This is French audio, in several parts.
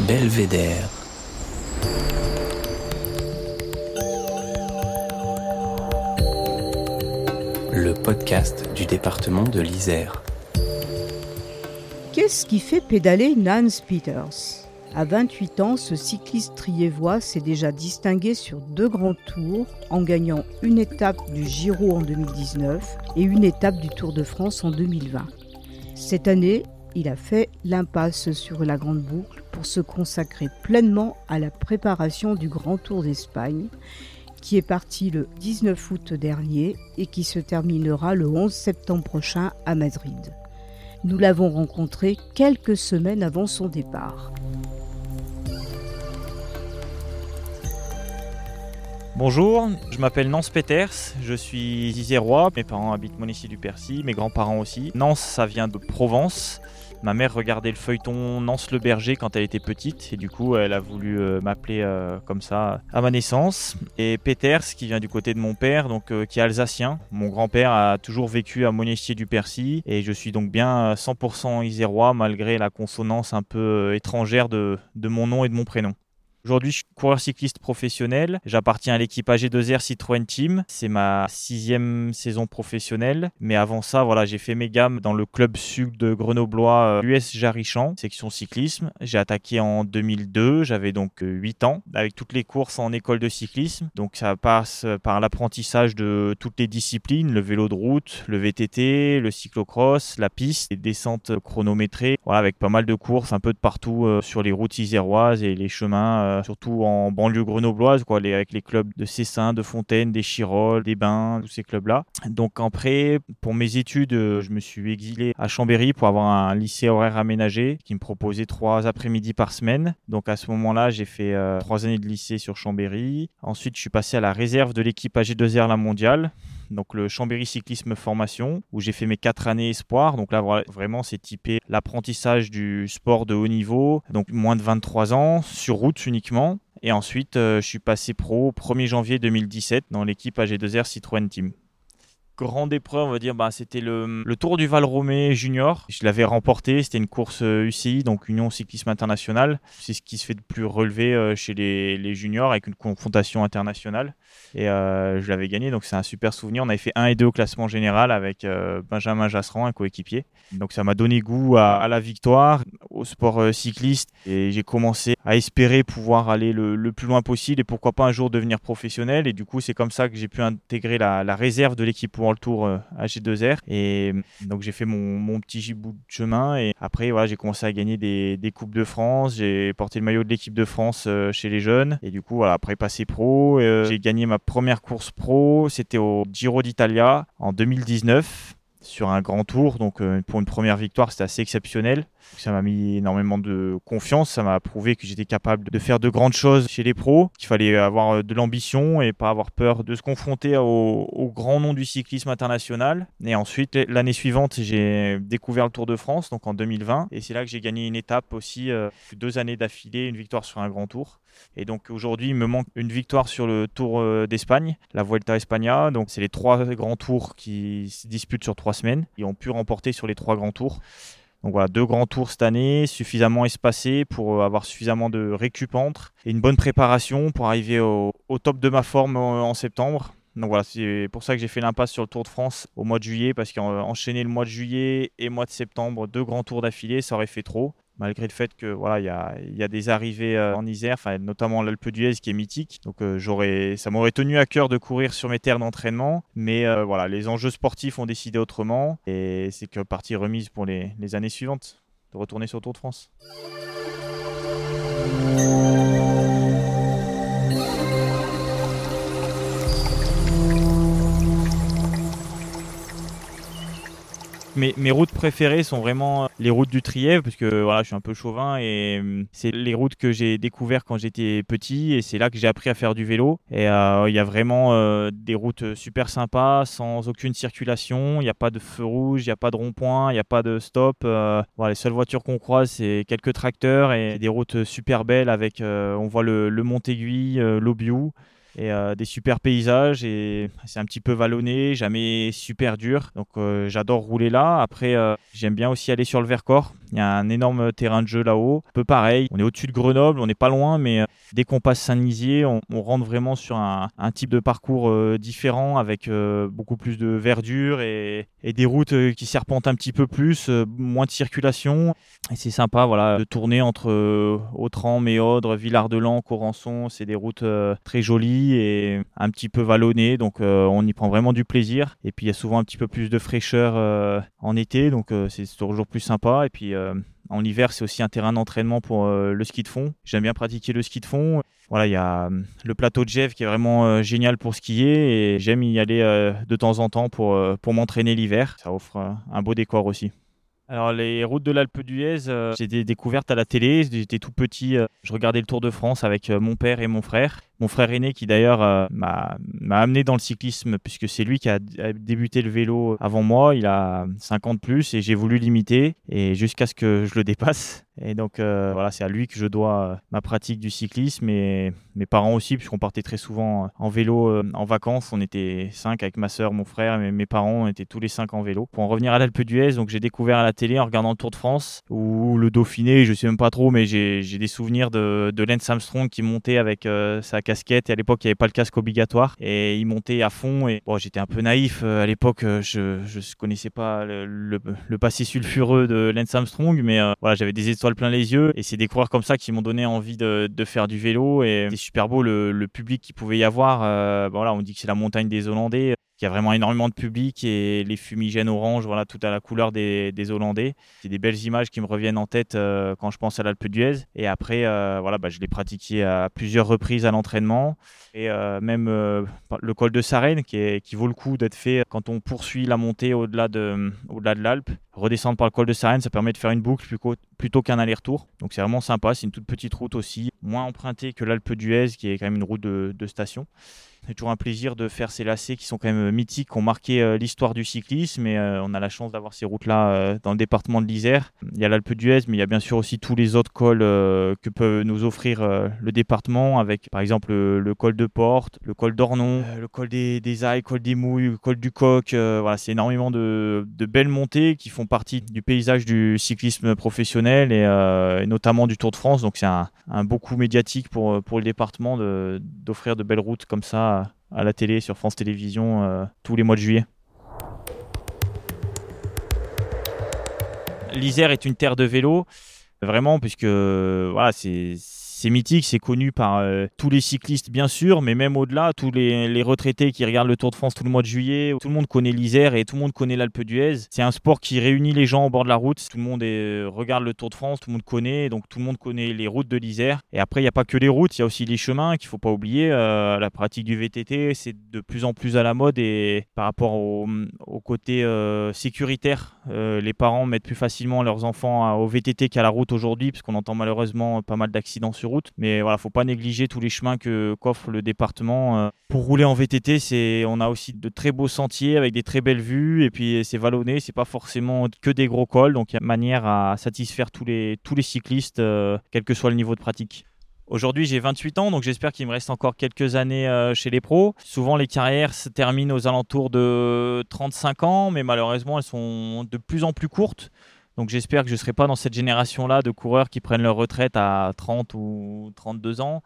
Belvédère. Le podcast du département de l'Isère. Qu'est-ce qui fait pédaler Nance Peters? À 28 ans, ce cycliste triévois s'est déjà distingué sur deux grands tours en gagnant une étape du Giro en 2019 et une étape du Tour de France en 2020. Cette année, il a fait l'impasse sur la grande boucle pour se consacrer pleinement à la préparation du Grand Tour d'Espagne, qui est parti le 19 août dernier et qui se terminera le 11 septembre prochain à Madrid. Nous l'avons rencontré quelques semaines avant son départ. Bonjour, je m'appelle Nance Peters, je suis isérois, mes parents habitent Monécy du Percy, mes grands-parents aussi. Nance, ça vient de Provence. Ma mère regardait le feuilleton Nance le berger quand elle était petite et du coup elle a voulu euh, m'appeler euh, comme ça à ma naissance. Et Peters qui vient du côté de mon père, donc euh, qui est alsacien. Mon grand-père a toujours vécu à Monécy du Percy et je suis donc bien 100% isérois malgré la consonance un peu étrangère de mon nom et de mon prénom. Aujourd'hui, je suis coureur cycliste professionnel. J'appartiens à l'équipe AG2R Citroën Team. C'est ma sixième saison professionnelle. Mais avant ça, voilà, j'ai fait mes gammes dans le club sud de Grenoblois, US euh, Jarichamps, section cyclisme. J'ai attaqué en 2002. J'avais donc 8 euh, ans, avec toutes les courses en école de cyclisme. Donc ça passe par l'apprentissage de toutes les disciplines, le vélo de route, le VTT, le cyclocross, la piste, les descentes chronométrées. Voilà, avec pas mal de courses un peu de partout euh, sur les routes iséroises et les chemins surtout en banlieue grenobloise, avec les clubs de Cessin, de Fontaine, des Chirolles, des Bains, tous ces clubs-là. Donc après, pour mes études, euh, je me suis exilé à Chambéry pour avoir un lycée horaire aménagé qui me proposait trois après-midi par semaine. Donc à ce moment-là, j'ai fait euh, trois années de lycée sur Chambéry. Ensuite, je suis passé à la réserve de l'équipe AG2R La Mondiale donc le Chambéry Cyclisme Formation, où j'ai fait mes quatre années espoir. Donc là, vraiment, c'est typé l'apprentissage du sport de haut niveau, donc moins de 23 ans, sur route uniquement. Et ensuite, euh, je suis passé pro 1er janvier 2017 dans l'équipe AG2R Citroën Team grande épreuve, on va dire, bah, c'était le, Tour du Val Romé Junior. Je l'avais remporté, c'était une course UCI, euh, donc Union Cyclisme International. C'est ce qui se fait de plus relevé euh, chez les, juniors avec une confrontation internationale. Et euh, je l'avais gagné, donc c'est un super souvenir. On avait fait 1 et 2 au classement général avec Benjamin Jasseran, un coéquipier. Donc ça m'a donné goût à, la victoire, au sport cycliste. Et j'ai commencé à espérer pouvoir aller le, plus loin possible et pourquoi pas un jour devenir professionnel. Et du coup, c'est comme ça que j'ai pu intégrer la réserve de l'équipe le tour euh, AG2R. Et donc j'ai fait mon, petit bout de chemin. Et après, voilà, j'ai commencé à gagner des, Coupes de France. J'ai porté le maillot de l'équipe de France euh, chez les jeunes. Et du coup, voilà, après passer pro, euh, j'ai gagné ma première course pro. C'était au Giro d'Italia en 2019 sur un grand tour. Donc pour une première victoire, c'était assez exceptionnel. Ça m'a mis énormément de confiance, ça m'a prouvé que j'étais capable de faire de grandes choses chez les pros, qu'il fallait avoir euh, de l'ambition et pas avoir peur de se confronter au, grand nom du cyclisme international. Et ensuite, l'année suivante, j'ai découvert le Tour de France, donc en 2020, et c'est là que j'ai gagné une étape aussi, euh, deux années d'affilée, une victoire sur un grand tour. Et donc aujourd'hui, il me manque une victoire sur le Tour euh, d'Espagne, la Vuelta España. Donc c'est les trois grands tours qui se disputent sur trois semaines et ont pu remporter sur les trois grands tours. Donc voilà, deux grands tours cette année, suffisamment espacés pour euh, avoir suffisamment de récupentre et une bonne préparation pour arriver au, top de ma forme en, septembre. Donc voilà, c'est pour ça que j'ai fait l'impasse sur le Tour de France au mois de juillet, parce qu'enchaîner le mois de juillet et le mois de septembre, deux grands tours d'affilée, ça aurait fait trop malgré le fait que voilà il y a, des arrivées euh, en Isère, notamment l'Alpe d'Huez qui est mythique. Donc euh, ça m'aurait tenu à cœur de courir sur mes terres d'entraînement, mais euh, voilà les enjeux sportifs ont décidé autrement et c'est que partie remise pour les, les années suivantes de retourner sur le Tour de France. Mes, routes préférées sont vraiment euh, les routes du Trièvre, parce que voilà, je suis un peu chauvin et euh, c'est les routes que j'ai découvertes quand j'étais petit et c'est là que j'ai appris à faire du vélo. Et euh, il y a vraiment des routes super sympas, sans aucune circulation. Il n'y a pas de feu rouge, il n'y a pas de rond-point, il n'y a pas de stop. voilà, les seules voitures qu'on croise, c'est quelques tracteurs et des routes super belles avec, on voit le, le Mont-Aiguille, l'Aubiou. Et des super paysages et c'est un petit peu vallonné, jamais super dur. Donc j'adore rouler là. Après, j'aime bien aussi aller sur le Vercors. Il y a un énorme terrain de jeu là-haut. Un peu pareil. On est au-dessus de Grenoble, on n'est pas loin, mais dès qu'on passe Saint-Nizier, on, rentre vraiment sur un, type de parcours différent avec beaucoup plus de verdure et, des routes qui serpentent un petit peu plus, moins de circulation. Et c'est sympa voilà, de tourner entre Autran, Méodre, Villard-de-Lans, Corançon. C'est des routes très jolies et un petit peu vallonnées. Donc on y prend vraiment du plaisir. Et puis il y a souvent un petit peu plus de fraîcheur en été. Donc c'est toujours plus sympa. Et puis en hiver, c'est aussi un terrain d'entraînement pour euh, le ski de fond. J'aime bien pratiquer le ski de fond. Voilà, il y a euh, le plateau de Jeff qui est vraiment euh, génial pour skier et j'aime y aller de temps en temps pour, pour m'entraîner l'hiver. Ça offre un beau décor aussi. Alors les routes de l'Alpe d'Huez, j'ai des découvertes à la télé. J'étais tout petit, je regardais le Tour de France avec mon père et mon frère. Mon frère aîné qui d'ailleurs euh, m'a amené dans le cyclisme puisque c'est lui qui a, débuté le vélo avant moi. Il a 50 plus et j'ai voulu l'imiter et jusqu'à ce que je le dépasse. Et donc euh, voilà, c'est à lui que je dois euh, ma pratique du cyclisme et mes parents aussi puisqu'on partait très souvent en vélo en vacances. On était cinq avec ma soeur, mon frère et mes parents étaient tous les cinq en vélo. Pour en revenir à l'Alpe d'Huez, donc j'ai découvert à la télé en regardant le Tour de France ou le Dauphiné, je sais même pas trop, mais j'ai des souvenirs de, de Lance Armstrong qui montait avec sa casquette et à l'époque il n'y avait pas le casque obligatoire et il montait à fond et bon j'étais un peu naïf euh, à l'époque euh, je ne connaissais pas le, le, passé sulfureux de Lance Armstrong mais euh, voilà j'avais des étoiles plein les yeux et c'est des coureurs comme ça qui m'ont donné envie de, de, faire du vélo et c'est super beau le, le public qu'il pouvait y avoir voilà on dit que c'est la montagne des Hollandais il y a vraiment énormément de public et les fumigènes orange, voilà, tout à la couleur des, Hollandais. C'est des belles images qui me reviennent en tête euh, quand je pense à l'Alpe d'Huez. Et après, euh, voilà, bah, je l'ai pratiqué à plusieurs reprises à l'entraînement. Et euh, même le col de Sarenne, qui, vaut le coup d'être fait quand on poursuit la montée au-delà de, au-delà de l'Alpe. Redescendre par le col de Sarenne, ça permet de faire une boucle plutôt qu'un aller-retour. Donc c'est vraiment sympa. C'est une toute petite route aussi, moins empruntée que l'Alpe d'Huez, qui est quand même une route de, de station. C'est toujours un plaisir de faire ces lacets qui sont quand même mythiques, qui ont marqué euh, l'histoire du cyclisme. Et euh, on a la chance d'avoir ces routes-là euh, dans le département de l'Isère. Il y a l'Alpe d'Huez, mais il y a bien sûr aussi tous les autres cols que peut nous offrir le département, avec par exemple le, col de Porte, le col d'Ornon, le col des, des Ailles, le col des Mouilles, le col du Coq. voilà, c'est énormément de, belles montées qui font partie du paysage du cyclisme professionnel et, notamment du Tour de France. Donc c'est un, un beau coup médiatique pour, pour le département d'offrir de belles routes comme ça à la télé sur France Télévisions euh, tous les mois de juillet. L'Isère est une terre de vélo, vraiment, puisque voilà, c'est c'est mythique, c'est connu par euh, tous les cyclistes bien sûr, mais même au-delà, tous les, retraités qui regardent le Tour de France tout le mois de juillet, tout le monde connaît l'Isère et tout le monde connaît l'Alpe d'Huez. C'est un sport qui réunit les gens au bord de la route. Tout le monde regarde le Tour de France, tout le monde connaît, donc tout le monde connaît les routes de l'Isère. Et après, il n'y a pas que les routes, il y a aussi les chemins qu'il faut pas oublier. Euh, la pratique du VTT, c'est de plus en plus à la mode et par rapport au, côté euh, sécuritaire, les parents mettent plus facilement leurs enfants au VTT qu'à la route aujourd'hui, parce qu'on entend malheureusement pas mal d'accidents sur route. Mais voilà, faut pas négliger tous les chemins que qu'offre le département. Euh. Pour rouler en VTT, c'est on a aussi de très beaux sentiers avec des très belles vues et puis c'est vallonné, c'est pas forcément que des gros cols, donc il y a manière à satisfaire tous les tous les cyclistes, euh, quel que soit le niveau de pratique. Aujourd'hui, j'ai 28 ans, donc j'espère qu'il me reste encore quelques années euh, chez les pros. Souvent, les carrières se terminent aux alentours de 35 ans, mais malheureusement, elles sont de plus en plus courtes. Donc j'espère que je ne serai pas dans cette génération-là de coureurs qui prennent leur retraite à 30 ou 32 ans.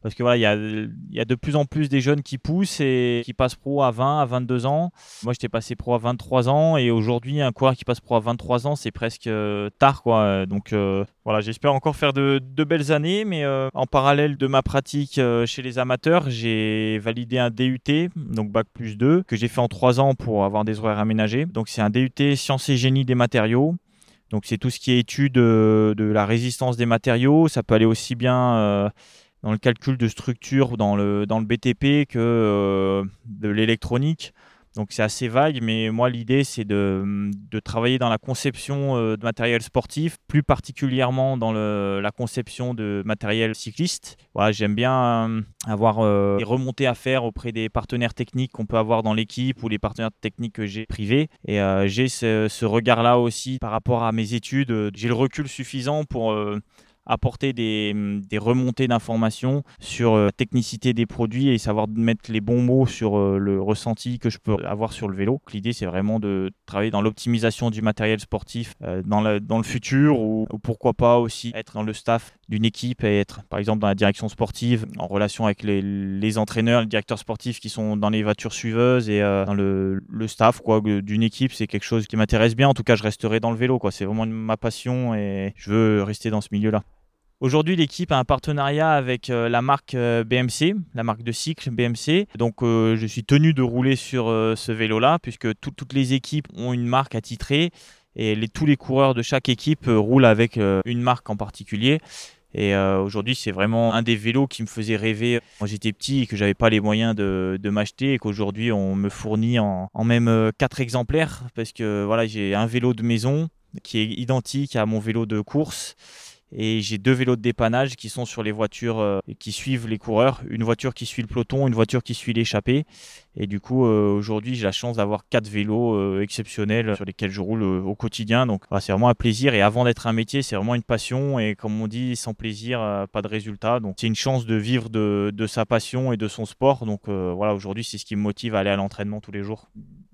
Parce que voilà, il y a, de plus en plus des jeunes qui poussent et qui passent pro à 20, à 22 ans. Moi, j'étais passé pro à 23 ans et aujourd'hui, un coureur qui passe pro à 23 ans, c'est presque euh, tard, quoi. Donc euh, voilà, j'espère encore faire de, belles années, mais euh, en parallèle de ma pratique chez les amateurs, j'ai validé un DUT, donc bac plus 2, que j'ai fait en 3 ans pour avoir des horaires aménagés. Donc c'est un DUT sciences et génie des matériaux. Donc c'est tout ce qui est étude euh, de la résistance des matériaux. Ça peut aller aussi bien euh, dans le calcul de structure dans le, dans le BTP que euh, de l'électronique. Donc c'est assez vague, mais moi l'idée c'est de, travailler dans la conception euh, de matériel sportif, plus particulièrement dans la conception de matériel cycliste. Voilà, J'aime bien euh, avoir euh, des remontées à faire auprès des partenaires techniques qu'on peut avoir dans l'équipe ou les partenaires techniques que j'ai privés. Et j'ai ce regard-là aussi par rapport à mes études. J'ai le recul suffisant pour apporter des, des remontées d'informations sur la technicité des produits et savoir mettre les bons mots sur le ressenti que je peux avoir sur le vélo. L'idée, c'est vraiment de travailler dans l'optimisation du matériel sportif la, dans le futur ou, pourquoi pas aussi être dans le staff d'une équipe et être par exemple dans la direction sportive en relation avec les, les entraîneurs, les directeurs sportifs qui sont dans les voitures suiveuses et dans le, le staff quoi d'une équipe, c'est quelque chose qui m'intéresse bien. En tout cas, je resterai dans le vélo quoi. C'est vraiment ma passion et je veux rester dans ce milieu-là. Aujourd'hui, l'équipe a un partenariat avec euh, la marque euh, BMC, la marque de cycle BMC. Donc, euh, je suis tenu de rouler sur ce vélo-là, puisque toutes les équipes ont une marque attitrée et tous les coureurs de chaque équipe roulent avec une marque en particulier. Et aujourd'hui, c'est vraiment un des vélos qui me faisait rêver quand j'étais petit et que j'avais pas les moyens de, m'acheter et qu'aujourd'hui on me fournit en, en même quatre exemplaires parce que voilà, j'ai un vélo de maison qui est identique à mon vélo de course et j'ai deux vélos de dépannage qui sont sur les voitures euh, qui suivent les coureurs. Une voiture qui suit le peloton, une voiture qui suit l'échappée. Et du coup, euh, aujourd'hui, j'ai la chance d'avoir quatre vélos euh, exceptionnels sur lesquels je roule au quotidien. Donc, c'est vraiment un plaisir. Et avant d'être un métier, c'est vraiment une passion. Et comme on dit, sans plaisir, pas de résultat. Donc, c'est une chance de vivre de, de, sa passion et de son sport. Donc, voilà, aujourd'hui, c'est ce qui me motive à aller à l'entraînement tous les jours.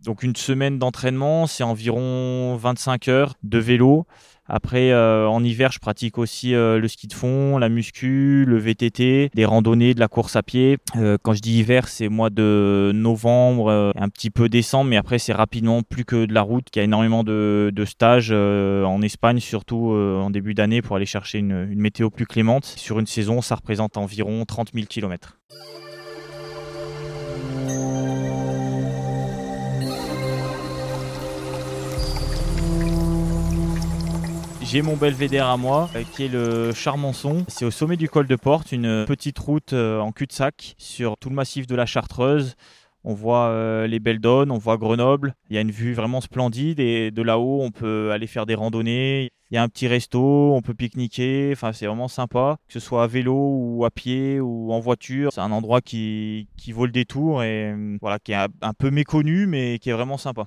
Donc, une semaine d'entraînement, c'est environ 25 heures de vélo. Après, euh, en hiver, je pratique aussi euh, le ski de fond, la muscu, le VTT, des randonnées, de la course à pied. Euh, quand je dis hiver, c'est mois de novembre, un petit peu décembre, mais après, c'est rapidement plus que de la route. Il y a énormément de, stages en Espagne, surtout en début d'année, pour aller chercher une, une météo plus clémente. Sur une saison, ça représente environ 30 000 km. J'ai mon belvédère à moi, euh, qui est le Charmançon. C'est au sommet du col de Porte, une petite route euh, en cul-de-sac sur tout le massif de la Chartreuse. On voit euh, les Belles Donnes, on voit Grenoble. Il y a une vue vraiment splendide et de là-haut, on peut aller faire des randonnées. Il y a un petit resto, on peut pique-niquer. Enfin, c'est vraiment sympa, que ce soit à vélo ou à pied ou en voiture. C'est un endroit qui, qui vaut le détour et voilà, qui est un peu méconnu, mais qui est vraiment sympa.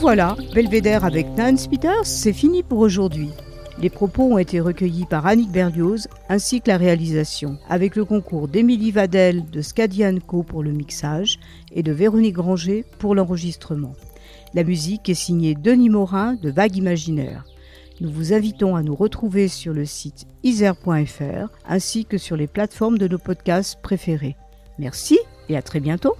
Voilà, Belvédère avec Nance Peters, c'est fini pour aujourd'hui. Les propos ont été recueillis par Annick Berlioz ainsi que la réalisation, avec le concours d'Émilie Vadel de Scadianco pour le mixage et de Véronique Granger pour l'enregistrement. La musique est signée Denis Morin de Vague Imaginaire. Nous vous invitons à nous retrouver sur le site isère.fr ainsi que sur les plateformes de nos podcasts préférés. Merci et à très bientôt.